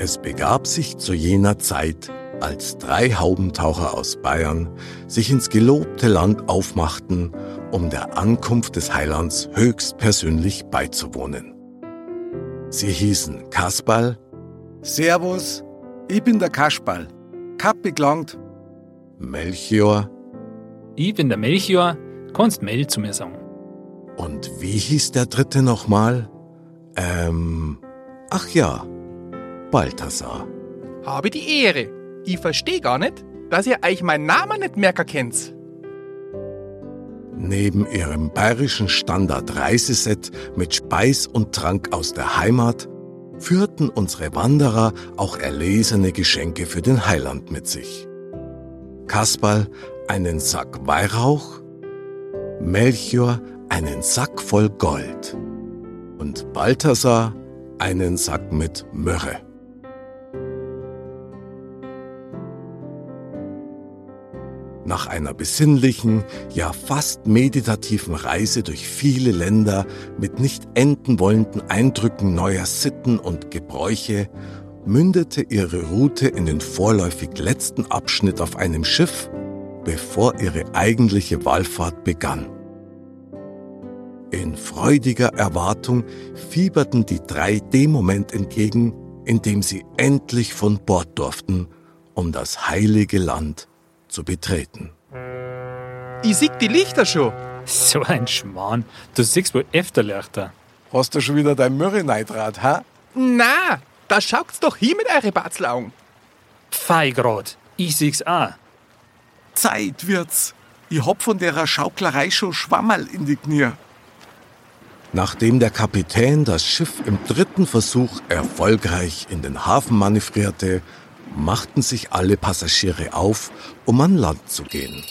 Es begab sich zu jener Zeit, als drei Haubentaucher aus Bayern sich ins gelobte Land aufmachten, um der Ankunft des Heilands höchstpersönlich beizuwohnen. Sie hießen Kasperl, Servus, ich bin der Kasperl. Kappi gelangt. Melchior Ich bin der Melchior, kannst Mel zu mir sagen. und wie hieß der dritte nochmal? Ähm, ach ja, Balthasar. Habe die Ehre. Ich verstehe gar nicht, dass ihr euch meinen Namen nicht merken kennt. Neben ihrem bayerischen Standard-Reiseset mit Speis und Trank aus der Heimat führten unsere Wanderer auch erlesene Geschenke für den Heiland mit sich. Kasperl einen Sack Weihrauch, Melchior einen Sack voll Gold und Balthasar einen Sack mit Myrrhe. Nach einer besinnlichen, ja fast meditativen Reise durch viele Länder mit nicht enden wollenden Eindrücken neuer Sitten und Gebräuche mündete ihre Route in den vorläufig letzten Abschnitt auf einem Schiff, bevor ihre eigentliche Wallfahrt begann. In freudiger Erwartung fieberten die drei dem Moment entgegen, in dem sie endlich von Bord durften, um das heilige Land zu betreten. Ich sieh die Lichter schon. So ein Schmarrn. Du siehst wohl öfter Lichter. Hast du schon wieder dein Mürre neidrat, ha? Na, da schaut's doch hin mit eure Batzelaugen. Fei grad. Ich sieh's auch. Zeit wird's. Ich hab von der Schauklerei schon Schwammerl in die Knie. Nachdem der Kapitän das Schiff im dritten Versuch erfolgreich in den Hafen manövrierte, machten sich alle Passagiere auf, um an Land zu gehen.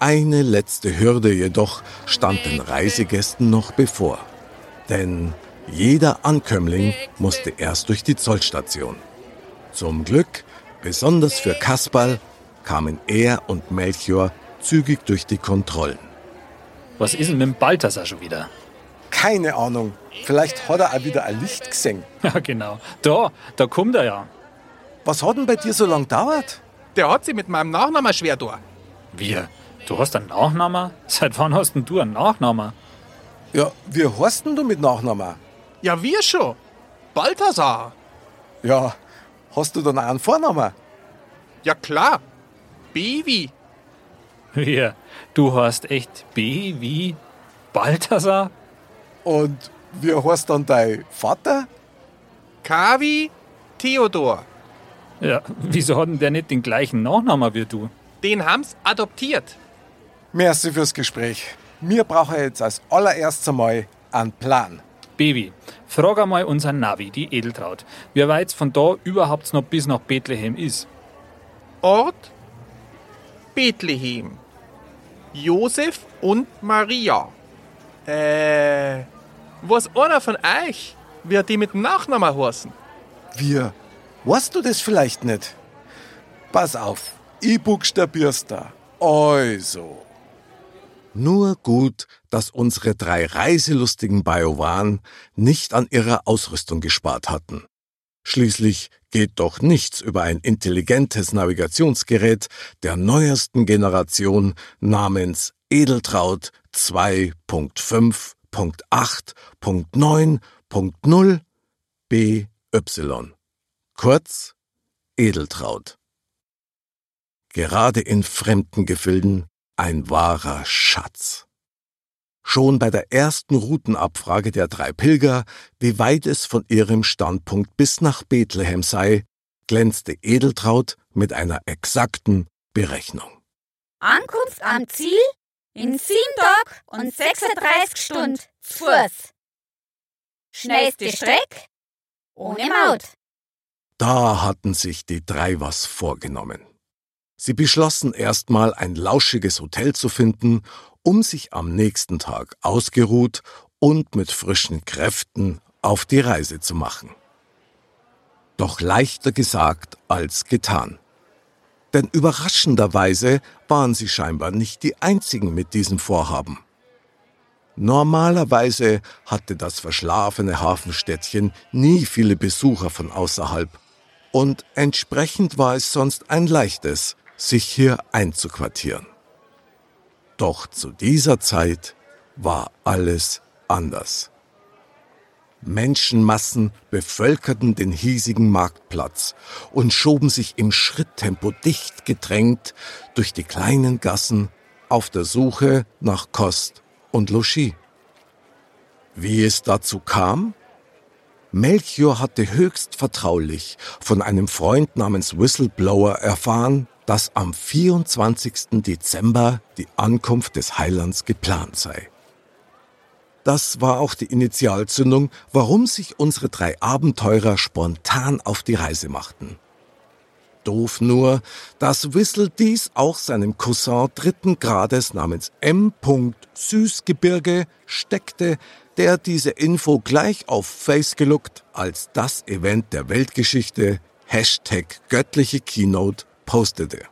Eine letzte Hürde jedoch stand den Reisegästen noch bevor. Denn jeder Ankömmling musste erst durch die Zollstation. Zum Glück, besonders für Kasperl, kamen er und Melchior zügig durch die Kontrollen. Was ist denn mit dem Balthasar schon wieder? Keine Ahnung. Vielleicht hat er auch wieder ein Licht gesehen. Ja, genau. Da, da kommt er ja. Was hat denn bei dir so lang gedauert? Der hat sich mit meinem Nachnamen schwer da. Wir? Du hast einen Nachnamen? Seit wann hast denn du einen Nachnamen? Ja, wie heißt denn du mit Nachnamen? Ja, wir schon. Balthasar. Ja, hast du dann auch einen Vornamen? Ja, klar. Baby. Wir? Du hast echt B wie Balthasar? Und wie heißt dann dein Vater? Kavi Theodor. Ja, wieso hat denn der nicht den gleichen Nachnamen wie du? Den haben's adoptiert. Merci fürs Gespräch. Wir brauchen jetzt als allererstes einmal einen Plan. Baby, frag einmal unseren Navi, die Edeltraut, wie weit von da überhaupt noch bis nach Bethlehem ist. Ort Bethlehem. Josef und Maria. Äh, was einer von euch wird die mit Nachnamen heißen? Wir. Weißt du das vielleicht nicht? Pass auf, ich buchstabier's da. Also. Nur gut, dass unsere drei reiselustigen Bajowan nicht an ihrer Ausrüstung gespart hatten. Schließlich geht doch nichts über ein intelligentes Navigationsgerät der neuesten Generation namens Edeltraut 2.5.8.9.0 BY. Kurz Edeltraut. Gerade in fremden Gefilden ein wahrer Schatz. Schon bei der ersten Routenabfrage der drei Pilger, wie weit es von ihrem Standpunkt bis nach Bethlehem sei, glänzte Edeltraut mit einer exakten Berechnung. Ankunft am Ziel in 7 Tagen und 36 Stunden zu Fuß. Schnellste Streck ohne Maut. Da hatten sich die drei was vorgenommen. Sie beschlossen erstmal ein lauschiges Hotel zu finden, um sich am nächsten Tag ausgeruht und mit frischen Kräften auf die Reise zu machen. Doch leichter gesagt als getan. Denn überraschenderweise waren sie scheinbar nicht die einzigen mit diesem Vorhaben. Normalerweise hatte das verschlafene Hafenstädtchen nie viele Besucher von außerhalb und entsprechend war es sonst ein leichtes, sich hier einzuquartieren. Doch zu dieser Zeit war alles anders. Menschenmassen bevölkerten den hiesigen Marktplatz und schoben sich im Schritttempo dicht gedrängt durch die kleinen Gassen auf der Suche nach Kost und Logis. Wie es dazu kam? Melchior hatte höchst vertraulich von einem Freund namens Whistleblower erfahren, dass am 24. Dezember die Ankunft des Heilands geplant sei. Das war auch die Initialzündung, warum sich unsere drei Abenteurer spontan auf die Reise machten. Doof nur, dass Whistle dies auch seinem Cousin dritten Grades namens M. Süßgebirge steckte, der diese Info gleich auf Face geluckt als das Event der Weltgeschichte Hashtag göttliche Keynote postete.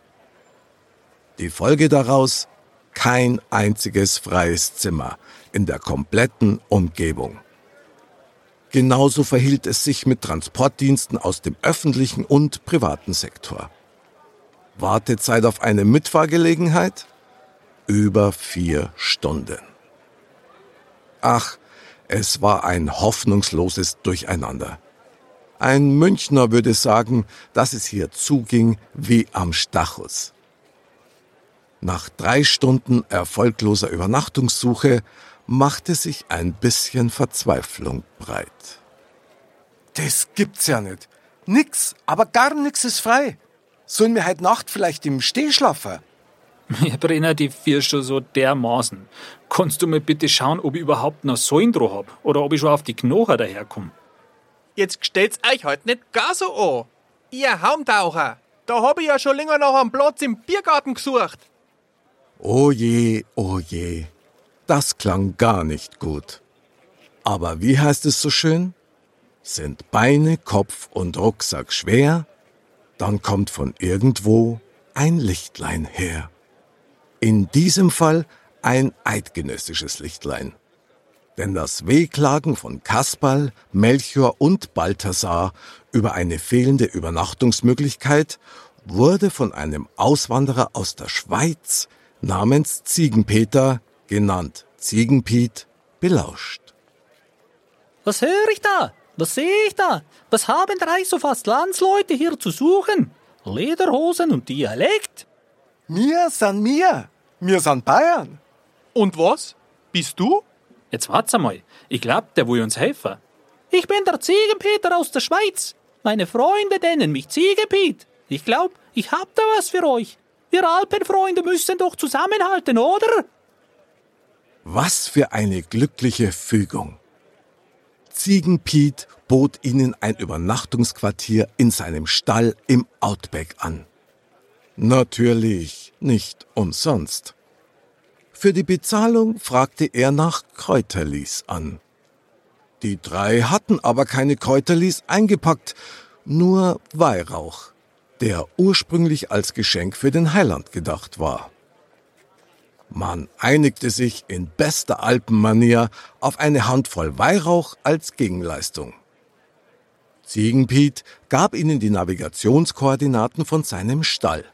Die Folge daraus kein einziges freies Zimmer in der kompletten Umgebung. Genauso verhielt es sich mit Transportdiensten aus dem öffentlichen und privaten Sektor. Wartezeit auf eine Mitfahrgelegenheit? Über vier Stunden. Ach, es war ein hoffnungsloses Durcheinander. Ein Münchner würde sagen, dass es hier zuging wie am Stachus. Nach drei Stunden erfolgloser Übernachtungssuche machte sich ein bisschen Verzweiflung breit. Das gibt's ja nicht. Nix, aber gar nix ist frei. Sollen wir heute Nacht vielleicht im Steh schlafen? Mir brennen die vier schon so dermaßen. Kannst du mir bitte schauen, ob ich überhaupt noch Säulen dran hab oder ob ich schon auf die Knochen daherkomme? Jetzt stellt's euch halt nicht gar so an. Ihr Haumtaucher, da hab ich ja schon länger nach einem Platz im Biergarten gesucht. Oh je, oh je, das klang gar nicht gut. Aber wie heißt es so schön? Sind Beine, Kopf und Rucksack schwer, dann kommt von irgendwo ein Lichtlein her. In diesem Fall ein eidgenössisches Lichtlein. Denn das Wehklagen von Kasperl, Melchior und Balthasar über eine fehlende Übernachtungsmöglichkeit wurde von einem Auswanderer aus der Schweiz namens Ziegenpeter, genannt Ziegenpiet, belauscht. Was höre ich da? Was sehe ich da? Was haben drei so fast Landsleute hier zu suchen? Lederhosen und Dialekt? Mir sind mir. Wir sind Bayern. Und was? Bist du? Jetzt wart's einmal. Ich glaub, der will uns helfen. Ich bin der Ziegenpeter aus der Schweiz. Meine Freunde nennen mich Ziegenpiet. Ich glaub, ich hab da was für euch. Wir Alpenfreunde müssen doch zusammenhalten, oder? Was für eine glückliche Fügung. Ziegenpiet bot ihnen ein Übernachtungsquartier in seinem Stall im Outback an. Natürlich nicht umsonst. Für die Bezahlung fragte er nach Kräuterlis an. Die drei hatten aber keine Kräuterlis eingepackt, nur Weihrauch der ursprünglich als Geschenk für den Heiland gedacht war. Man einigte sich in bester Alpenmanier auf eine Handvoll Weihrauch als Gegenleistung. Ziegenpiet gab ihnen die Navigationskoordinaten von seinem Stall.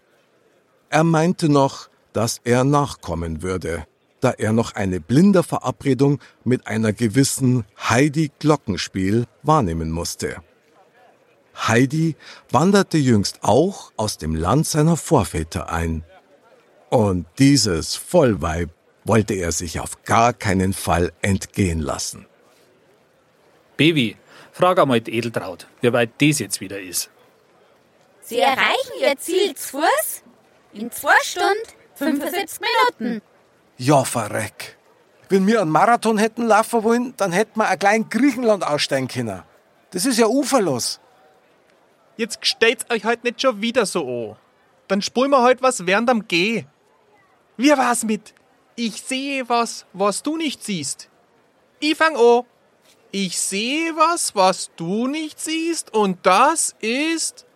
Er meinte noch, dass er nachkommen würde, da er noch eine Blinderverabredung mit einer gewissen Heidi Glockenspiel wahrnehmen musste. Heidi wanderte jüngst auch aus dem Land seiner Vorväter ein. Und dieses Vollweib wollte er sich auf gar keinen Fall entgehen lassen. Baby, frag einmal die Edeltraut, wie weit das jetzt wieder ist. Sie erreichen Ihr Ziel zu Fuß in 2 Stunden, 75 Minuten. Ja, verreck. Wenn wir einen Marathon hätten laufen wollen, dann hätten wir ein klein Griechenland aussteigen können. Das ist ja uferlos. Jetzt stellt's euch halt nicht schon wieder so an. Dann spulen wir halt was während am Geh. Wie war's mit Ich sehe was, was du nicht siehst? Ich fang an. Ich sehe was, was du nicht siehst, und das ist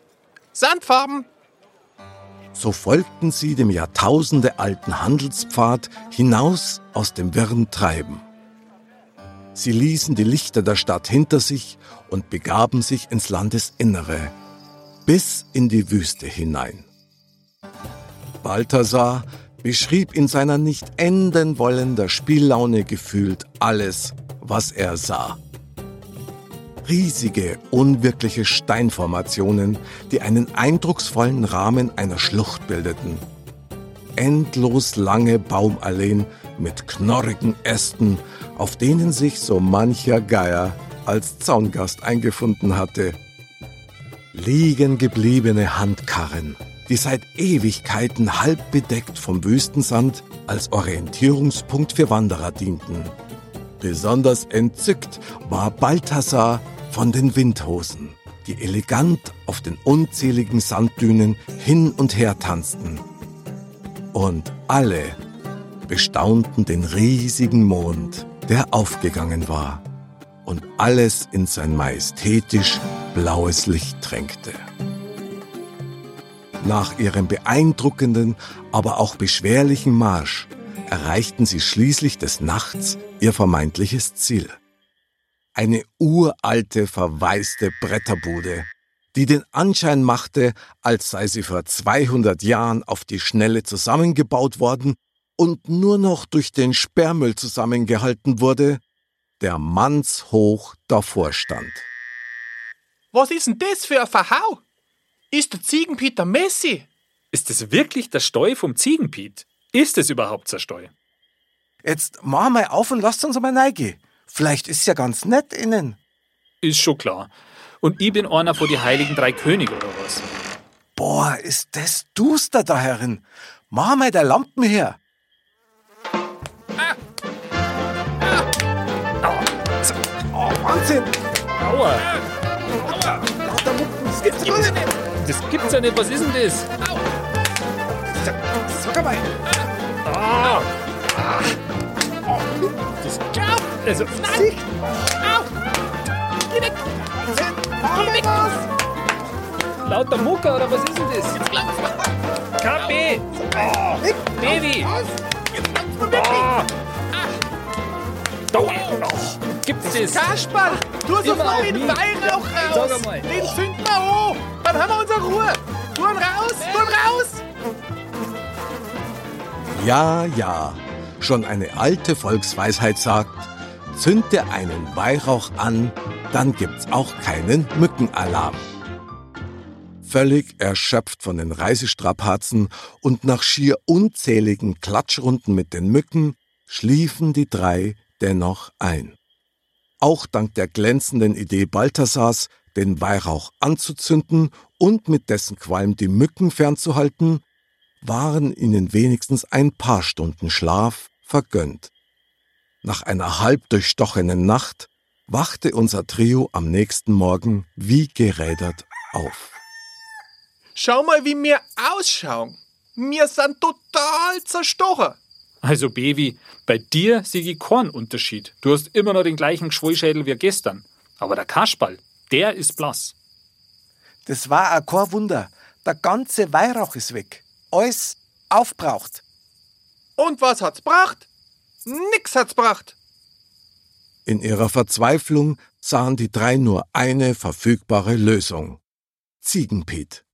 Sandfarben. So folgten sie dem jahrtausendealten Handelspfad hinaus aus dem wirren Treiben. Sie ließen die Lichter der Stadt hinter sich und begaben sich ins Landesinnere, bis in die Wüste hinein. Balthasar beschrieb in seiner nicht enden wollender Spiellaune gefühlt alles, was er sah. Riesige, unwirkliche Steinformationen, die einen eindrucksvollen Rahmen einer Schlucht bildeten. Endlos lange Baumalleen mit knorrigen Ästen, auf denen sich so mancher Geier als Zaungast eingefunden hatte. Liegen gebliebene Handkarren, die seit Ewigkeiten halb bedeckt vom Wüstensand als Orientierungspunkt für Wanderer dienten. Besonders entzückt war Balthasar von den Windhosen, die elegant auf den unzähligen Sanddünen hin und her tanzten. Und alle bestaunten den riesigen Mond, der aufgegangen war und alles in sein majestätisch blaues Licht tränkte. Nach ihrem beeindruckenden, aber auch beschwerlichen Marsch erreichten sie schließlich des Nachts ihr vermeintliches Ziel. Eine uralte, verwaiste Bretterbude, die den Anschein machte, als sei sie vor 200 Jahren auf die Schnelle zusammengebaut worden und nur noch durch den Sperrmüll zusammengehalten wurde, der mannshoch davor stand. Was ist denn das für ein Verhau? Ist der Ziegenpeter Messi? Ist es wirklich der Steu vom Ziegenpiet? Ist es überhaupt der Steu? Jetzt mach mal auf und lasst uns mal reingehen. Vielleicht ist ja ganz nett innen. Ist schon klar. Und ich bin einer von die heiligen drei Könige oder was? Boah, ist das duster da herin. Mach mal der Lampen her. Oh, Wahnsinn! Aua! Mucken, das gibt's gar nicht. Das gibt's ja nicht. Was ist denn das? Sag mal. Das Also, Sicht. lauter Mucker oder was ist denn das? KP! Weg. Baby! Ah. Oh. Gibt's das? Kasperl, tu Immer sofort auf den. Weihrauch raus. Den zünden wir an. Dann haben wir unsere Ruhe. Tu ihn raus, tu ihn raus. Ja, ja, schon eine alte Volksweisheit sagt, zünde einen Weihrauch an, dann gibt's auch keinen Mückenalarm. Völlig erschöpft von den Reisestrapazen und nach schier unzähligen Klatschrunden mit den Mücken schliefen die drei dennoch ein. Auch dank der glänzenden Idee Balthasars, den Weihrauch anzuzünden und mit dessen Qualm die Mücken fernzuhalten, waren ihnen wenigstens ein paar Stunden Schlaf vergönnt. Nach einer halb durchstochenen Nacht wachte unser Trio am nächsten Morgen wie gerädert auf. Schau mal, wie wir ausschauen. Wir sind total zerstochen. Also, Baby, bei dir sehe ich keinen Unterschied. Du hast immer noch den gleichen Geschwollschädel wie gestern. Aber der Kasperl, der ist blass. Das war auch kein Wunder. Der ganze Weihrauch ist weg. Alles aufbraucht. Und was hat's gebracht? Nix hat's gebracht. In ihrer Verzweiflung sahen die drei nur eine verfügbare Lösung. Ziegenpiet.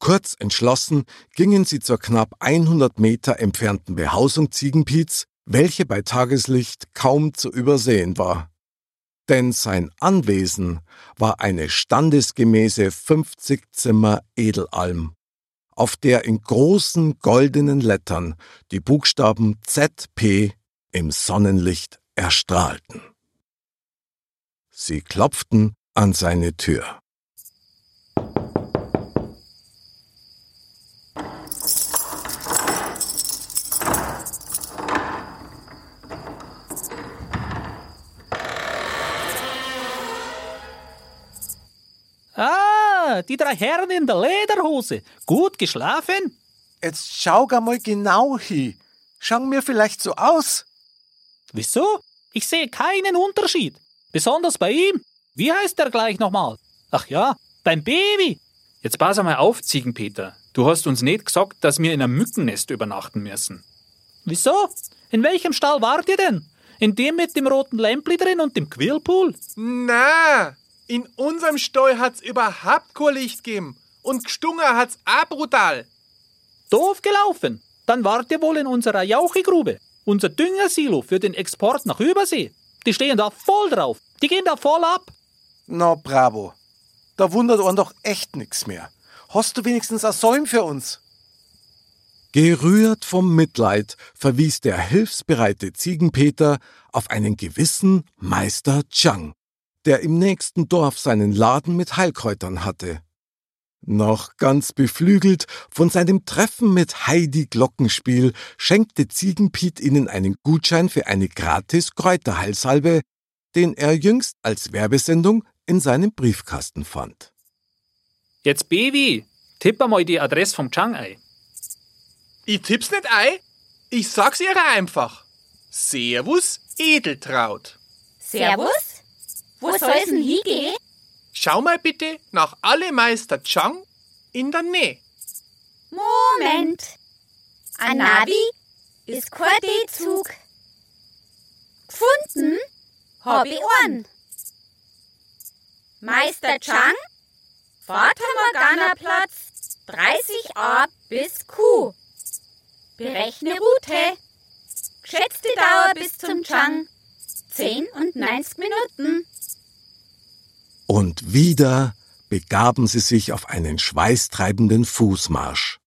Kurz entschlossen gingen sie zur knapp 100 Meter entfernten Behausung Ziegenpiets, welche bei Tageslicht kaum zu übersehen war. Denn sein Anwesen war eine standesgemäße 50 Zimmer Edelalm, auf der in großen goldenen Lettern die Buchstaben ZP im Sonnenlicht erstrahlten. Sie klopften an seine Tür. Die drei Herren in der Lederhose. Gut geschlafen? Jetzt schau gar mal genau hin. Schauen mir vielleicht so aus? Wieso? Ich sehe keinen Unterschied. Besonders bei ihm. Wie heißt er gleich nochmal? Ach ja, beim Baby. Jetzt pass einmal auf, Ziegenpeter. Du hast uns nicht gesagt, dass wir in einem Mückennest übernachten müssen. Wieso? In welchem Stall wart ihr denn? In dem mit dem roten Lämpli drin und dem Quillpool? Na, in unserem Stall hat's überhaupt kein Licht gegeben. Und gestungen hat's auch brutal. Doof gelaufen. Dann wart ihr wohl in unserer Jauchigrube. Unser Düngersilo für den Export nach Übersee. Die stehen da voll drauf. Die gehen da voll ab. Na, bravo. Da wundert einen doch echt nix mehr. Hast du wenigstens ein Säum für uns? Gerührt vom Mitleid verwies der hilfsbereite Ziegenpeter auf einen gewissen Meister Chang, der im nächsten Dorf seinen Laden mit Heilkräutern hatte. Noch ganz beflügelt von seinem Treffen mit Heidi Glockenspiel schenkte Ziegenpiet ihnen einen Gutschein für eine gratis Kräuterheilsalbe, den er jüngst als Werbesendung in seinem Briefkasten fand. Jetzt, Baby, tipp mal die Adresse vom Chang ein. Ich tipp's nicht ein. Ich sag's ihr einfach. Servus, Edeltraut. Servus? Wo soll's denn hingehen? Schau mal bitte nach alle Meister Chang in der Nähe. Moment. Ein Navi ist kein D-Zug. Gefunden? Hab ich einen. Meister Chang, Vater Morgana Platz 30a bis Q. Berechne Route. Geschätzte Dauer bis zum Chang 10 und 90 Minuten. Und wieder begaben sie sich auf einen schweißtreibenden Fußmarsch.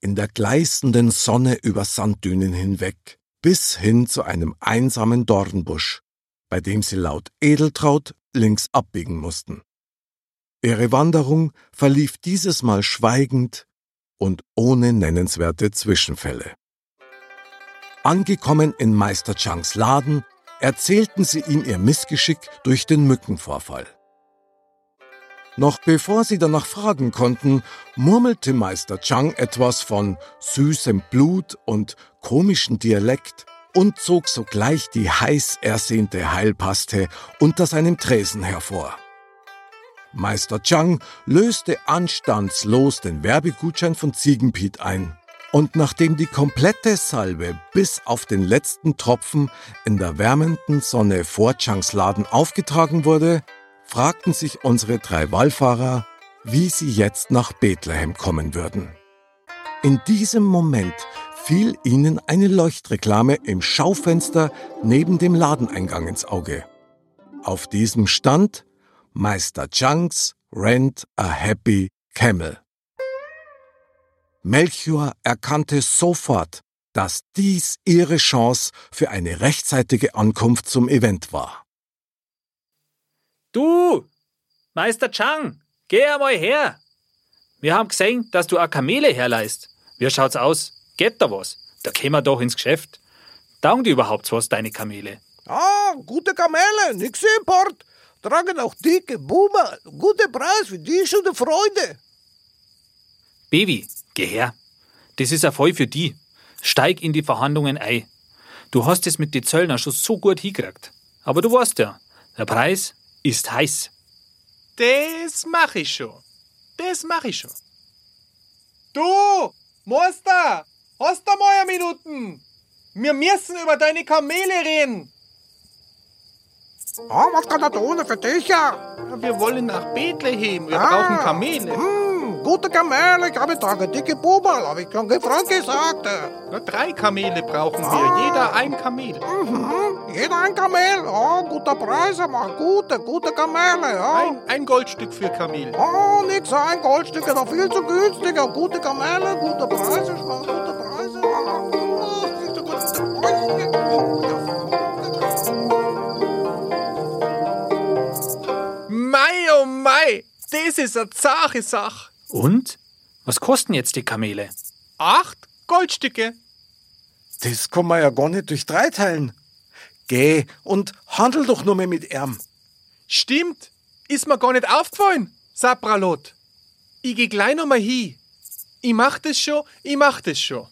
In der gleißenden Sonne über Sanddünen hinweg, bis hin zu einem einsamen Dornbusch, bei dem sie laut Edeltraut links abbiegen mussten. Ihre Wanderung verlief dieses Mal schweigend und ohne nennenswerte Zwischenfälle. Angekommen in Meister Changs Laden, erzählten sie ihm ihr Missgeschick durch den Mückenvorfall. Noch bevor sie danach fragen konnten, murmelte Meister Chang etwas von süßem Blut und komischen Dialekt und zog sogleich die heiß ersehnte Heilpaste unter seinem Tresen hervor. Meister Chang löste anstandslos den Werbegutschein von Ziegenpiet ein. Und nachdem die komplette Salbe bis auf den letzten Tropfen in der wärmenden Sonne vor Changs Laden aufgetragen wurde, fragten sich unsere drei Wallfahrer, wie sie jetzt nach Bethlehem kommen würden. In diesem Moment fiel ihnen eine Leuchtreklame im Schaufenster neben dem Ladeneingang ins Auge. Auf diesem stand Meister Changs Rent a Happy Camel. Melchior erkannte sofort, dass dies ihre Chance für eine rechtzeitige Ankunft zum Event war. Du, Meister Chang, geh einmal her. Wir haben gesehen, dass du a Kamele herleist. Wie schaut's aus? Geht da was? Da kämen wir doch ins Geschäft. Taugen die überhaupt was, deine Kamele? Ah, gute Kamele, nix Import. Tragen auch dicke Boomer. Guter Preis für dich und die Freunde. Baby, geh her. Das ist ein Fall für die. Steig in die Verhandlungen ein. Du hast es mit den Zöllner schon so gut hingekriegt. Aber du weißt ja, der Preis ist heiß. Das mach ich schon. Das mach ich schon. Du, Meister, hast du mal eine Minuten? Wir müssen über deine Kamele reden. Ah, was kann er tun für dich? Ja? Wir wollen nach Bethlehem. Wir Ah. brauchen Kamele. Hm, gute Kamele, ich habe tragen dicke Boomer, habe ich schon gefragt gesagt. Na, drei Kamele brauchen wir. Jeder ein Kamel. Mhm, jeder ein Kamel. Oh, guter Preis, aber gute, gute Kamele. Ja. Ein, ein Goldstück für Kamel. Oh, nix, ein Goldstück, doch viel zu günstig. Gute Kamele, gute Preise, schon gute Preise. Mei, oh mei, das ist eine zache Sache. Und? Was kosten jetzt die Kamele? Acht Goldstücke. Das kann man ja gar nicht durch drei teilen. Geh und handel doch nur mehr mit ihm. Stimmt. Ist mir gar nicht aufgefallen. Sapralot, ich geh gleich noch mal hin. Ich mach das schon, ich mach das schon.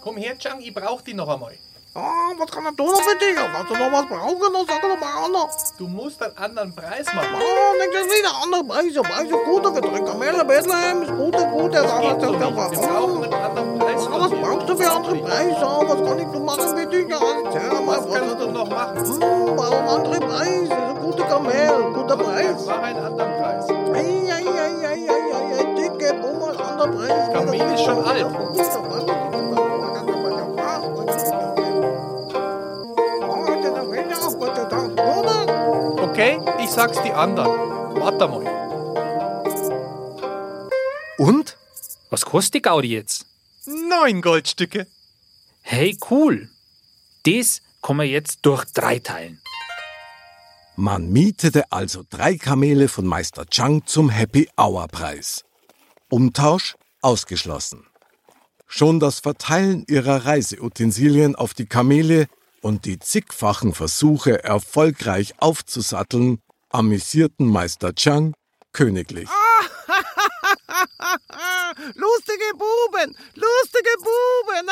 Komm her, Chang, ich brauch dich noch einmal. Ah, was kann er tun für dich? Wenn du noch was brauchen, dann sag doch mal an. Du musst einen anderen Preis machen. Ah, denk das wieder andere Preise. Preise guter für drei Kamele, Bethlehem ist guter, guter. Das Sag geht was, nicht. Wir brauchen einen anderen Preis. Ah, was brauchst du für andere Preise? Ah, Was kann ich machen für dich? Ja, Was kannst du noch machen? Hm, warum andere Preise? Ist guter Kamel, guter Preis. Mach einen anderen Preis. Ei, ei, ei, ei, ei, ei, ei, dicke Bummel, anderer Preis. Kamel ist schon alt. Ich sag's die anderen. Warte mal. Und? Was kostet die Gaudi jetzt? Neun Goldstücke. Hey, cool. Das kann man jetzt durch drei teilen. Man mietete also drei Kamele von Meister Chang zum Happy Hour Preis. Umtausch ausgeschlossen. Schon das Verteilen ihrer Reiseutensilien auf die Kamele und die zigfachen Versuche, erfolgreich aufzusatteln, amüsierten Meister Chang königlich. Lustige Buben, lustige Buben.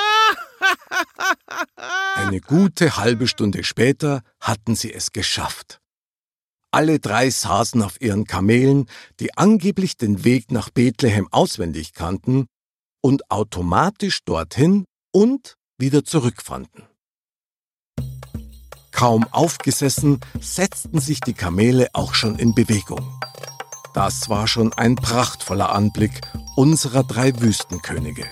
Eine gute halbe Stunde später hatten sie es geschafft. Alle drei saßen auf ihren Kamelen, die angeblich den Weg nach Bethlehem auswendig kannten und automatisch dorthin und wieder zurückfanden. Kaum aufgesessen, setzten sich die Kamele auch schon in Bewegung. Das war schon ein prachtvoller Anblick unserer drei Wüstenkönige.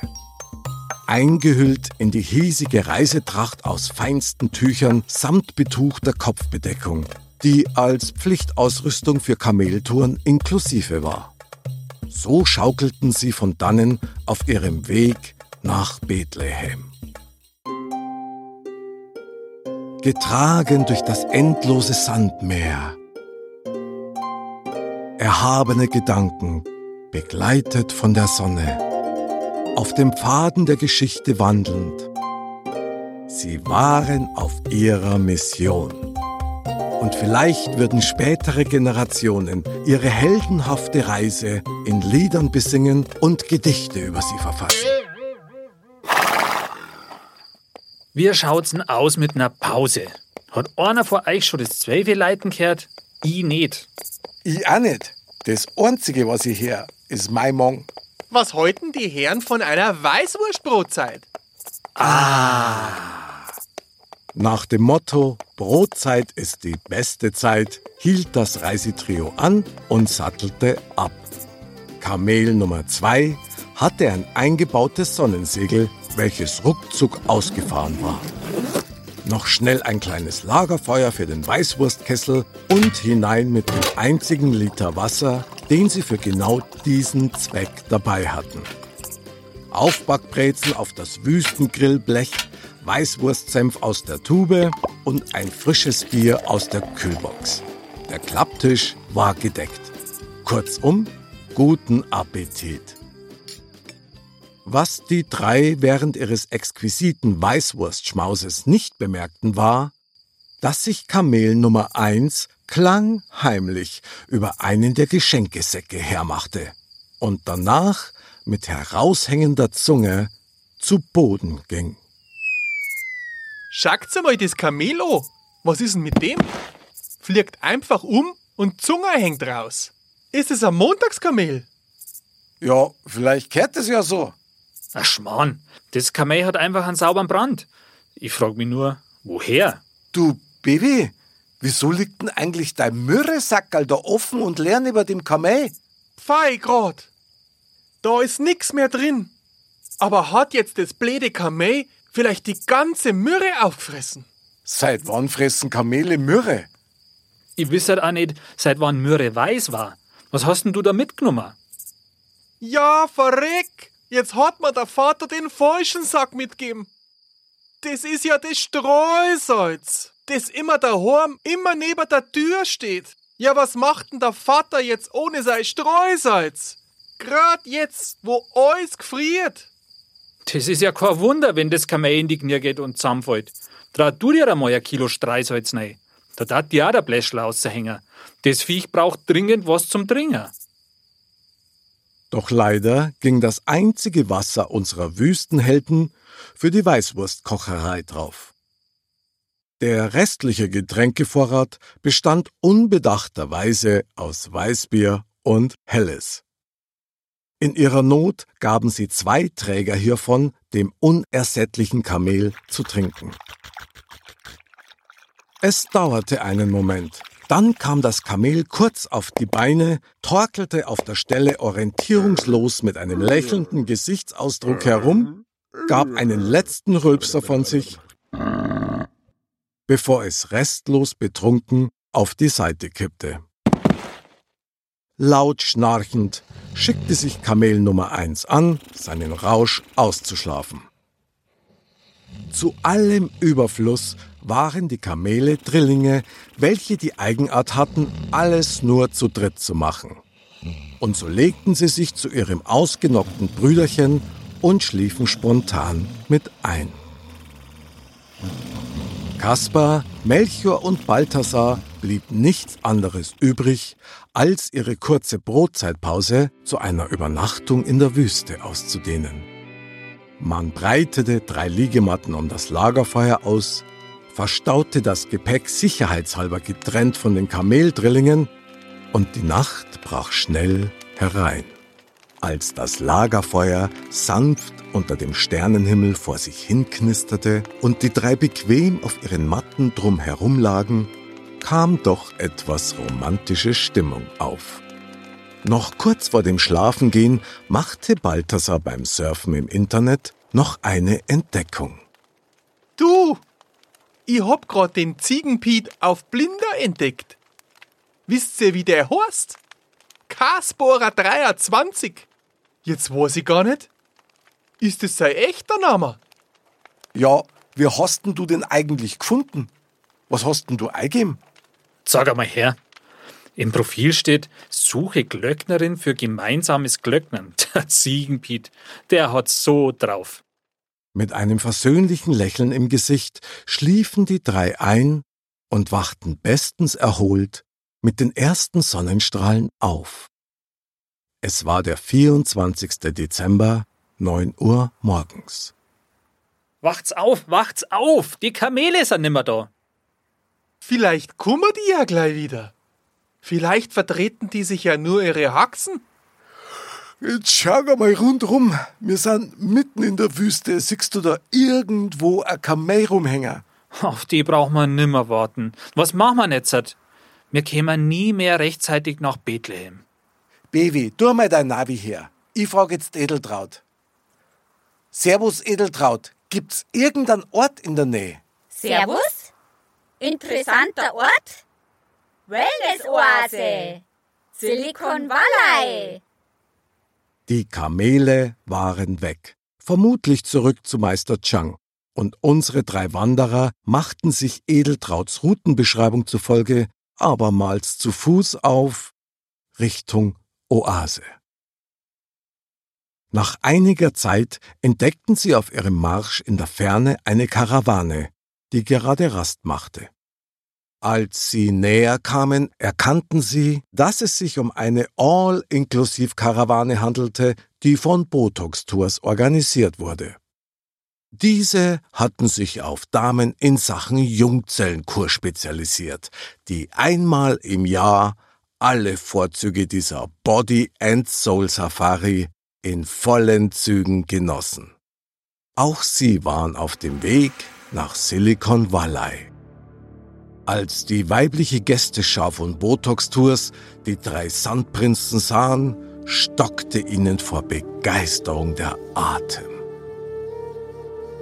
Eingehüllt in die hiesige Reisetracht aus feinsten Tüchern samt betuchter Kopfbedeckung, die als Pflichtausrüstung für Kameltouren inklusive war. So schaukelten sie von dannen auf ihrem Weg nach Bethlehem. Getragen durch das endlose Sandmeer. Erhabene Gedanken, begleitet von der Sonne, auf dem Pfaden der Geschichte wandelnd. Sie waren auf ihrer Mission. Und vielleicht würden spätere Generationen ihre heldenhafte Reise in Liedern besingen und Gedichte über sie verfassen. Wie schaut's denn aus mit einer Pause? Hat einer vor euch schon das Zwölfe Leiten gehört? Ich nicht. Ich auch nicht. Das Einzige, was ich höre, ist mein Mong. Was halten die Herren von einer Weißwurstbrotzeit? Nach dem Motto Brotzeit ist die beste Zeit hielt das Reisetrio an und sattelte ab. Kamel Nummer zwei hatte ein eingebautes Sonnensegel, welches ruckzuck ausgefahren war. Noch schnell ein kleines Lagerfeuer für den Weißwurstkessel und hinein mit dem einzigen Liter Wasser, den sie für genau diesen Zweck dabei hatten. Aufbackbrezen auf das Wüstengrillblech, Weißwurstsenf aus der Tube und ein frisches Bier aus der Kühlbox. Der Klapptisch war gedeckt. Kurzum, guten Appetit. Was die drei während ihres exquisiten Weißwurstschmauses nicht bemerkten, war, dass sich Kamel Nummer eins klangheimlich über einen der Geschenkesäcke hermachte und danach mit heraushängender Zunge zu Boden ging. Schaut's mal das Kamel an. Was ist denn mit dem? Fliegt einfach um und Zunge hängt raus. Ist es ein Montagskamel? Ja, vielleicht kehrt es ja so. Ach Schmarrn, das Kamel hat einfach einen sauberen Brand. Ich frag mich nur, woher? Du, Baby, wieso liegt denn eigentlich dein Myrrhesackerl da offen und leer über dem Kamel? Fei grad. Da ist nix mehr drin. Aber hat jetzt das blöde Kamel vielleicht die ganze Myrrhe auffressen? Seit wann fressen Kamele Myrrhe? Ich weiß halt auch nicht, seit wann Myrrhe weiß war. Was hast denn du da mitgenommen? Ja, verreck! Jetzt hat mir der Vater den falschen Sack mitgegeben. Das ist ja das Streusalz, das immer daheim, immer neben der Tür steht. Ja, was macht denn der Vater jetzt ohne sein Streusalz? Grad jetzt, wo alles gefriert. Das ist ja kein Wunder, wenn das Kamel in die Knie geht und zusammenfällt. Trau du dir einmal ein Kilo Streisalz rein. Da tat ja der Bläschler aushängen. Das Viech braucht dringend was zum Dringen. Doch leider ging das einzige Wasser unserer Wüstenhelden für die Weißwurstkocherei drauf. Der restliche Getränkevorrat bestand unbedachterweise aus Weißbier und Helles. In ihrer Not gaben sie zwei Träger hiervon dem unersättlichen Kamel zu trinken. Es dauerte einen Moment. Dann kam das Kamel kurz auf die Beine, torkelte auf der Stelle orientierungslos mit einem lächelnden Gesichtsausdruck herum, gab einen letzten Rülpser von sich, bevor es restlos betrunken auf die Seite kippte. Laut schnarchend schickte sich Kamel Nummer 1 an, seinen Rausch auszuschlafen. Zu allem Überfluss waren die Kamele Drillinge, welche die Eigenart hatten, alles nur zu dritt zu machen. Und so legten sie sich zu ihrem ausgenockten Brüderchen und schliefen spontan mit ein. Kaspar, Melchior und Balthasar blieb nichts anderes übrig, als ihre kurze Brotzeitpause zu einer Übernachtung in der Wüste auszudehnen. Man breitete drei Liegematten um das Lagerfeuer aus, verstaute das Gepäck sicherheitshalber getrennt von den Kameldrillingen und die Nacht brach schnell herein. Als das Lagerfeuer sanft unter dem Sternenhimmel vor sich hinknisterte und die drei bequem auf ihren Matten drumherum lagen, kam doch etwas romantische Stimmung auf. Noch kurz vor dem Schlafengehen machte Balthasar beim Surfen im Internet noch eine Entdeckung. Du, ich hab grad den Ziegenpiet auf Blinder entdeckt. Wisst ihr, wie der heißt? Kasbohrer 23. Jetzt weiß ich gar nicht. Ist das sein echter Name? Ja, wie hast denn du den eigentlich gefunden? Was hast denn du eingegeben? Sag einmal her. Im Profil steht, suche Glöcknerin für gemeinsames Glöcknern. Der Ziegenpiet, der hat so drauf. Mit einem versöhnlichen Lächeln im Gesicht schliefen die drei ein und wachten bestens erholt mit den ersten Sonnenstrahlen auf. Es war der 24. Dezember, 9 Uhr morgens. Wacht's auf, wacht's auf! Die Kamele sind nimmer da. Vielleicht kummer die ja gleich wieder. Vielleicht vertreten die sich ja nur ihre Haxen. Jetzt schau mal rundrum. Wir sind mitten in der Wüste. Siehst du da irgendwo ein Kamel rumhängen? Auf die braucht man nimmer warten. Was machen wir jetzt? Wir kämen nie mehr rechtzeitig nach Bethlehem. Baby, tu mal dein Navi her. Ich frage jetzt Edeltraut. Servus, Edeltraut. Gibt's irgendeinen Ort in der Nähe? Servus? Interessanter Ort? Wellness-Oase. Silicon Valley. Die Kamele waren weg, vermutlich zurück zu Meister Chang, und unsere drei Wanderer machten sich Edeltrauts Routenbeschreibung zufolge abermals zu Fuß auf Richtung Oase. Nach einiger Zeit entdeckten sie auf ihrem Marsch in der Ferne eine Karawane, die gerade Rast machte. Als sie näher kamen, erkannten sie, dass es sich um eine All-Inklusiv-Karawane handelte, die von Botox Tours organisiert wurde. Diese hatten sich auf Damen in Sachen Jungzellenkur spezialisiert, die einmal im Jahr alle Vorzüge dieser Body and Soul Safari in vollen Zügen genossen. Auch sie waren auf dem Weg nach Silicon Valley. Als die weibliche Gästeschar von Botox Tours die drei Sandprinzen sahen, stockte ihnen vor Begeisterung der Atem.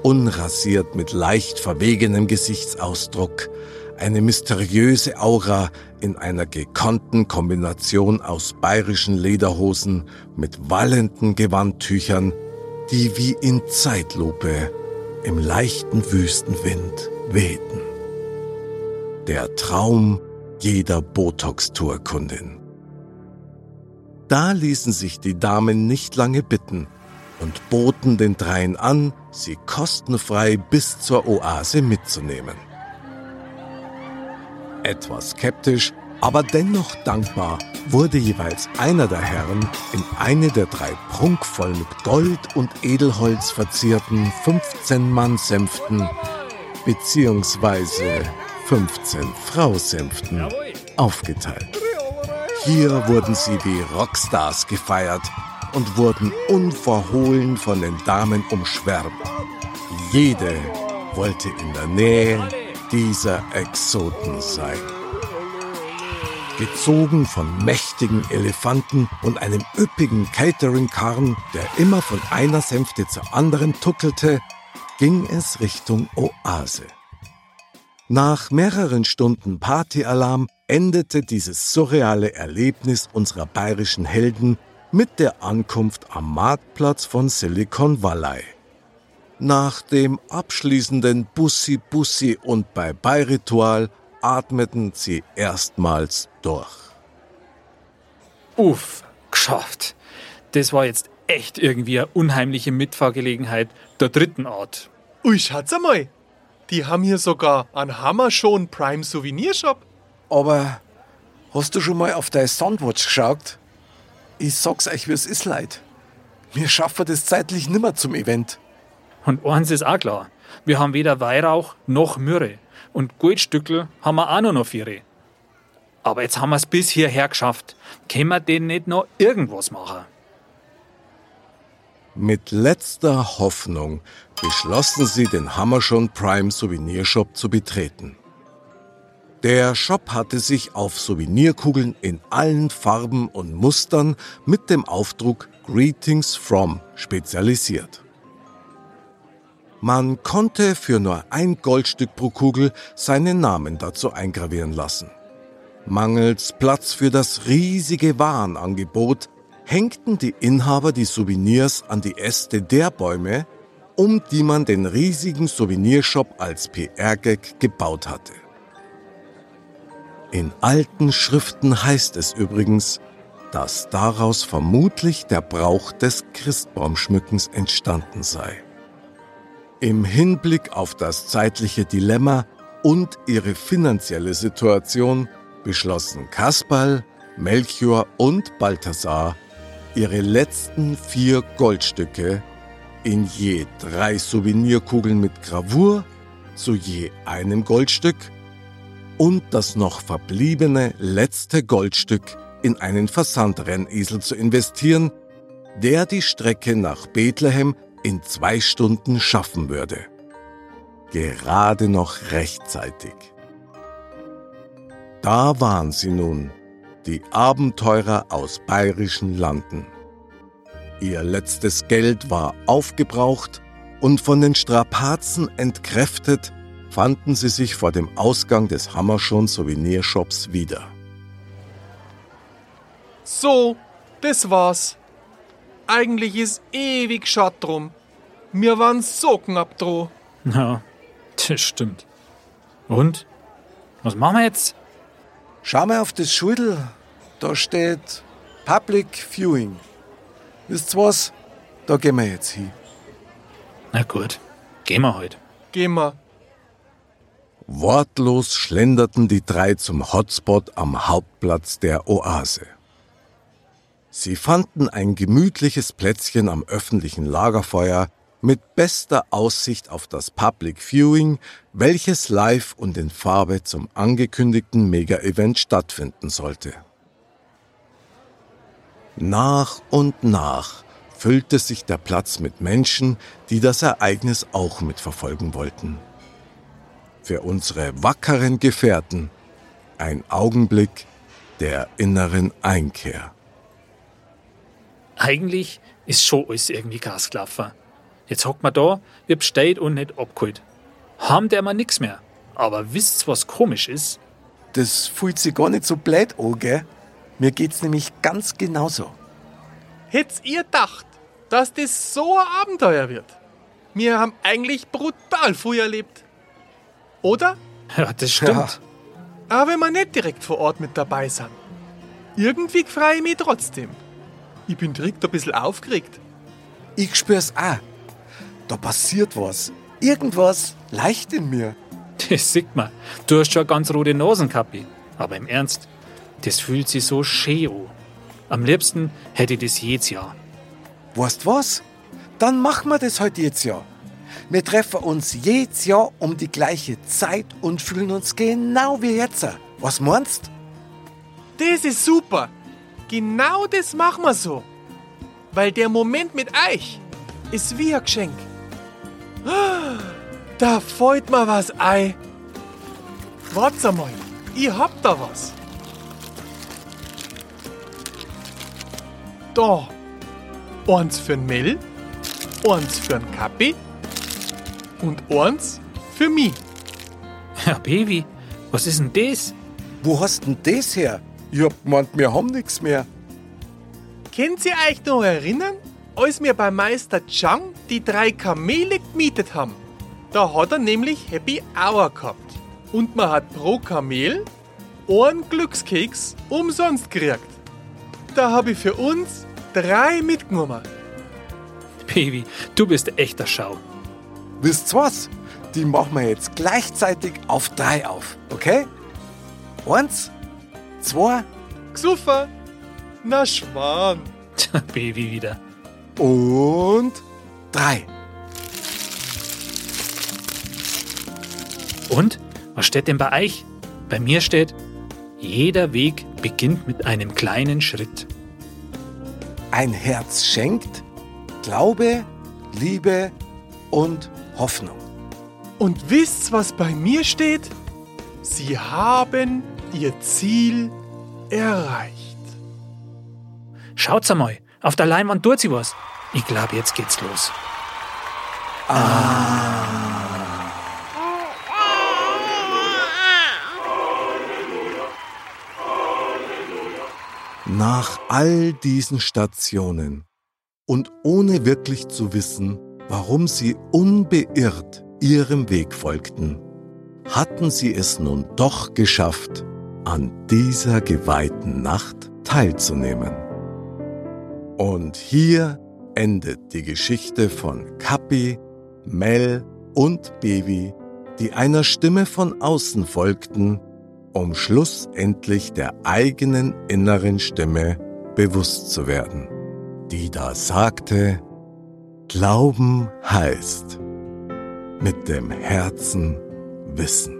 Unrasiert mit leicht verwegenem Gesichtsausdruck, eine mysteriöse Aura in einer gekonnten Kombination aus bayerischen Lederhosen mit wallenden Gewandtüchern, die wie in Zeitlupe im leichten Wüstenwind wehten der Traum jeder Botox-Tour-Kundin. Da ließen sich die Damen nicht lange bitten und boten den dreien an, sie kostenfrei bis zur Oase mitzunehmen. etwas skeptisch, aber dennoch dankbar, wurde jeweils einer der Herren in eine der drei prunkvoll mit Gold und Edelholz verzierten 15-Mann-Sänften beziehungsweise 15 Frau-Sänften aufgeteilt. Hier wurden sie wie Rockstars gefeiert und wurden unverhohlen von den Damen umschwärmt. Jede wollte in der Nähe dieser Exoten sein. Gezogen von mächtigen Elefanten und einem üppigen Catering-Karren, der immer von einer Sänfte zur anderen tuckelte, ging es Richtung Oase. Nach mehreren Stunden Partyalarm endete dieses surreale Erlebnis unserer bayerischen Helden mit der Ankunft am Marktplatz von Silicon Valley. Nach dem abschließenden Bussi Bussi und Bye-Bye-Ritual atmeten sie erstmals durch. Uff, geschafft. Das war jetzt echt irgendwie eine unheimliche Mitfahrgelegenheit der dritten Art. Ui, schaut's einmal. Die haben hier sogar einen Hammer schon Prime Souvenirshop. Aber hast du schon mal auf deine Soundwatch geschaut? Ich sag's euch, wie es ist, leid. Wir schaffen das zeitlich nimmer zum Event. Und eins ist auch klar. Wir haben weder Weihrauch noch Myrrhe. Und Goldstückel haben wir auch noch noch vier. Aber jetzt haben wir es bis hierher geschafft. Können wir denn nicht noch irgendwas machen? Mit letzter Hoffnung beschlossen sie, den Hammerschon Prime Souvenirshop zu betreten. Der Shop hatte sich auf Souvenirkugeln in allen Farben und Mustern mit dem Aufdruck Greetings from spezialisiert. Man konnte für nur ein Goldstück pro Kugel seinen Namen dazu eingravieren lassen. Mangels Platz für das riesige Warenangebot hängten die Inhaber die Souvenirs an die Äste der Bäume, um die man den riesigen Souvenirshop als PR-Gag gebaut hatte. In alten Schriften heißt es übrigens, dass daraus vermutlich der Brauch des Christbaumschmückens entstanden sei. Im Hinblick auf das zeitliche Dilemma und ihre finanzielle Situation beschlossen Kasperl, Melchior und Balthasar, ihre letzten vier Goldstücke in je drei Souvenirkugeln mit Gravur zu je einem Goldstück und das noch verbliebene letzte Goldstück in einen Versandrennesel zu investieren, der die Strecke nach Bethlehem in zwei Stunden schaffen würde. Gerade noch rechtzeitig. Da waren sie nun, die Abenteurer aus bayerischen Landen. Ihr letztes Geld war aufgebraucht und von den Strapazen entkräftet, fanden sie sich vor dem Ausgang des Hammerschon Souvenirshops wieder. So, das war's. Eigentlich ist ewig schad drum. Wir waren so knapp dran. Ja, das stimmt. Und? Was machen wir jetzt? Schau mal auf das Schildel. Da steht Public Viewing. Wisst ihr was? Da gehen wir jetzt hin. Na gut, gehen wir heute. Gehen wir. Wortlos schlenderten die drei zum Hotspot am Hauptplatz der Oase. Sie fanden ein gemütliches Plätzchen am öffentlichen Lagerfeuer mit bester Aussicht auf das Public Viewing, welches live und in Farbe zum angekündigten Mega-Event stattfinden sollte. Nach und nach füllte sich der Platz mit Menschen, die das Ereignis auch mitverfolgen wollten. Für unsere wackeren Gefährten ein Augenblick der inneren Einkehr. Eigentlich ist schon alles irgendwie Gasklaffer. Jetzt hockt man da, wir besteht und nicht abgeholt. Haben der mal nix mehr. Aber wisst's, was komisch ist? Das fühlt sich gar nicht so blöd an, gell? Mir geht's nämlich ganz genauso. Hättet ihr gedacht, dass das so ein Abenteuer wird? Wir haben eigentlich brutal früh erlebt. Oder? Ja, das stimmt. Aber wenn wir nicht direkt vor Ort mit dabei sind. Irgendwie freue ich mich trotzdem. Ich bin direkt ein bisschen aufgeregt. Ich spür's auch. Da passiert was. Irgendwas leicht in mir. Das sieht man. Du hast schon eine ganz rote Nasenkappi. Aber im Ernst, das fühlt sich so schön an. Am liebsten hätte ich das jedes Jahr. Weißt was? Dann machen wir das heute jetzt ja. Wir treffen uns jedes Jahr um die gleiche Zeit und fühlen uns genau wie jetzt. Was meinst? Das ist super. Genau das machen wir so. Weil der Moment mit euch ist wie ein Geschenk. Da fällt mir was ein. Warte mal, ich hab da was. Da. Eins für den Mel, eins für den Kappi und eins für mich. Ja, Baby, was ist denn das? Wo hast denn das her? Ich hab gemeint, wir haben nichts mehr. Könnt ihr euch noch erinnern, als wir bei Meister Chang die drei Kamele gemietet haben? Da hat er nämlich Happy Hour gehabt. Und man hat pro Kamel einen Glückskeks umsonst gekriegt. Da habe ich für uns drei mitgenommen. Baby, du bist echter Schau. Wisst's was? Die machen wir jetzt gleichzeitig auf drei auf, okay? Eins, zwei Gsufer, na Schwan. Baby wieder. Und drei. Und? Was steht denn bei euch? Bei mir steht, jeder Weg beginnt mit einem kleinen Schritt. Ein Herz schenkt Glaube, Liebe und Hoffnung. Und wisst, was bei mir steht? Sie haben ihr Ziel erreicht. Schaut's einmal, auf der Leinwand tut sie was. Ich glaube, jetzt geht's los. Nach all diesen Stationen und ohne wirklich zu wissen, warum sie unbeirrt ihrem Weg folgten, hatten sie es nun doch geschafft, an dieser geweihten Nacht teilzunehmen. Und hier endet die Geschichte von Kappi, Mel und Baby, die einer Stimme von außen folgten, um schlussendlich der eigenen inneren Stimme bewusst zu werden, die da sagte, Glauben heißt mit dem Herzen wissen.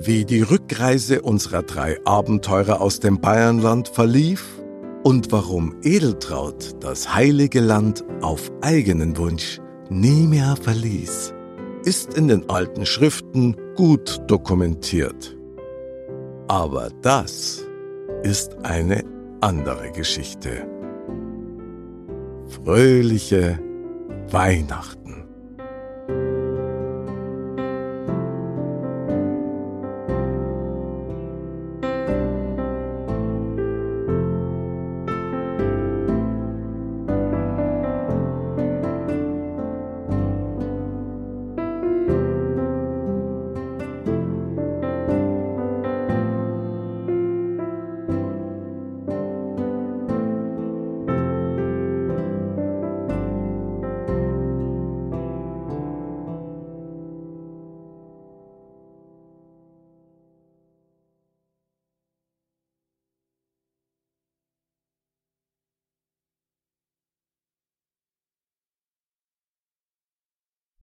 Wie die Rückreise unserer drei Abenteurer aus dem Bayernland verlief und warum Edeltraut das heilige Land auf eigenen Wunsch nie mehr verließ, ist in den alten Schriften gut dokumentiert. Aber das ist eine andere Geschichte. Fröhliche Weihnachten.